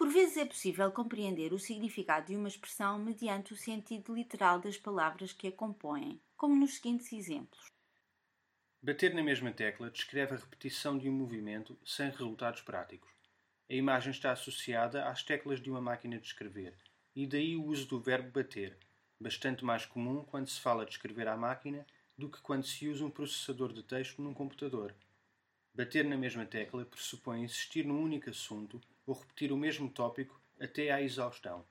Por vezes é possível compreender o significado de uma expressão mediante o sentido literal das palavras que a compõem, como nos seguintes exemplos. Bater na mesma tecla descreve a repetição de um movimento sem resultados práticos. A imagem está associada às teclas de uma máquina de escrever, e daí o uso do verbo bater, bastante mais comum quando se fala de escrever à máquina do que quando se usa um processador de texto num computador. Bater na mesma tecla pressupõe insistir num único assunto ou repetir o mesmo tópico até à exaustão.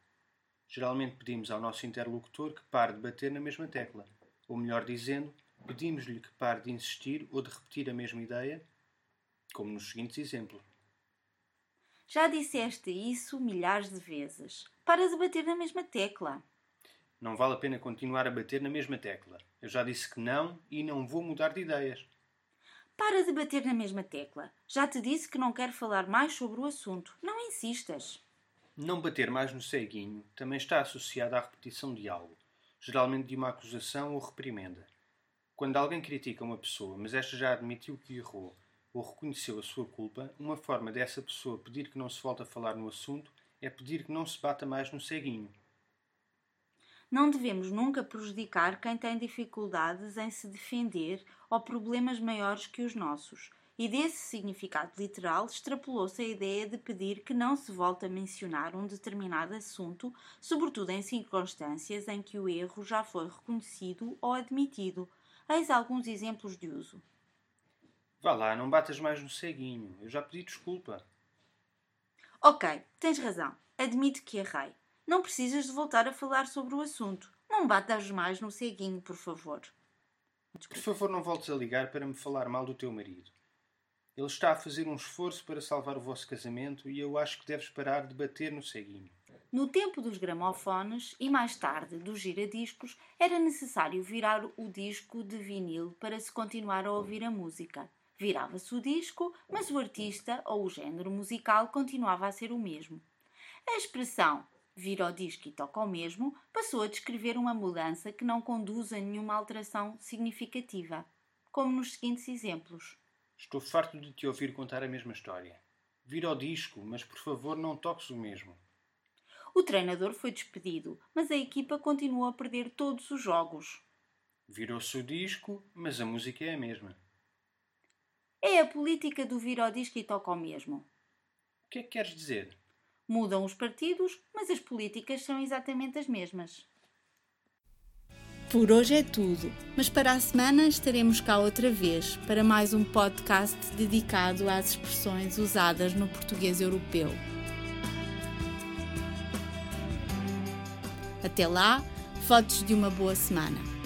Geralmente pedimos ao nosso interlocutor que pare de bater na mesma tecla, ou melhor dizendo, pedimos-lhe que pare de insistir ou de repetir a mesma ideia, como nos seguintes exemplos. Já disseste isso milhares de vezes. Para de bater na mesma tecla. Não vale a pena continuar a bater na mesma tecla. Eu já disse que não e não vou mudar de ideias. Para de bater na mesma tecla. Já te disse que não quero falar mais sobre o assunto. Não insistas. Não bater mais no ceguinho também está associado à repetição de algo, geralmente de uma acusação ou reprimenda. Quando alguém critica uma pessoa, mas esta já admitiu que errou ou reconheceu a sua culpa, uma forma dessa pessoa pedir que não se volte a falar no assunto é pedir que não se bata mais no ceguinho. Não devemos nunca prejudicar quem tem dificuldades em se defender ou problemas maiores que os nossos. E desse significado literal extrapolou-se a ideia de pedir que não se volte a mencionar um determinado assunto, sobretudo em circunstâncias em que o erro já foi reconhecido ou admitido. Eis alguns exemplos de uso. Vá lá, não batas mais no ceguinho. Eu já pedi desculpa. Ok, tens razão. Admito que errei. Não precisas de voltar a falar sobre o assunto. Não batas mais no ceguinho, por favor. Por favor, não voltes a ligar para me falar mal do teu marido. Ele está a fazer um esforço para salvar o vosso casamento e eu acho que deves parar de bater no ceguinho. No tempo dos gramofones e mais tarde dos giradiscos, era necessário virar o disco de vinil para se continuar a ouvir a música. Virava-se o disco, mas o artista ou o género musical continuava a ser o mesmo. A expressão vira o disco e toca o mesmo, passou a descrever uma mudança que não conduz a nenhuma alteração significativa, como nos seguintes exemplos. Estou farto de te ouvir contar a mesma história. Vira o disco, mas por favor não toques o mesmo. O treinador foi despedido, mas a equipa continuou a perder todos os jogos. Virou-se o disco, mas a música é a mesma. É a política do vira o disco e toca o mesmo. O que é que queres dizer? Mudam os partidos, mas as políticas são exatamente as mesmas. Por hoje é tudo, mas para a semana estaremos cá outra vez para mais um podcast dedicado às expressões usadas no português europeu. Até lá, fotos de uma boa semana.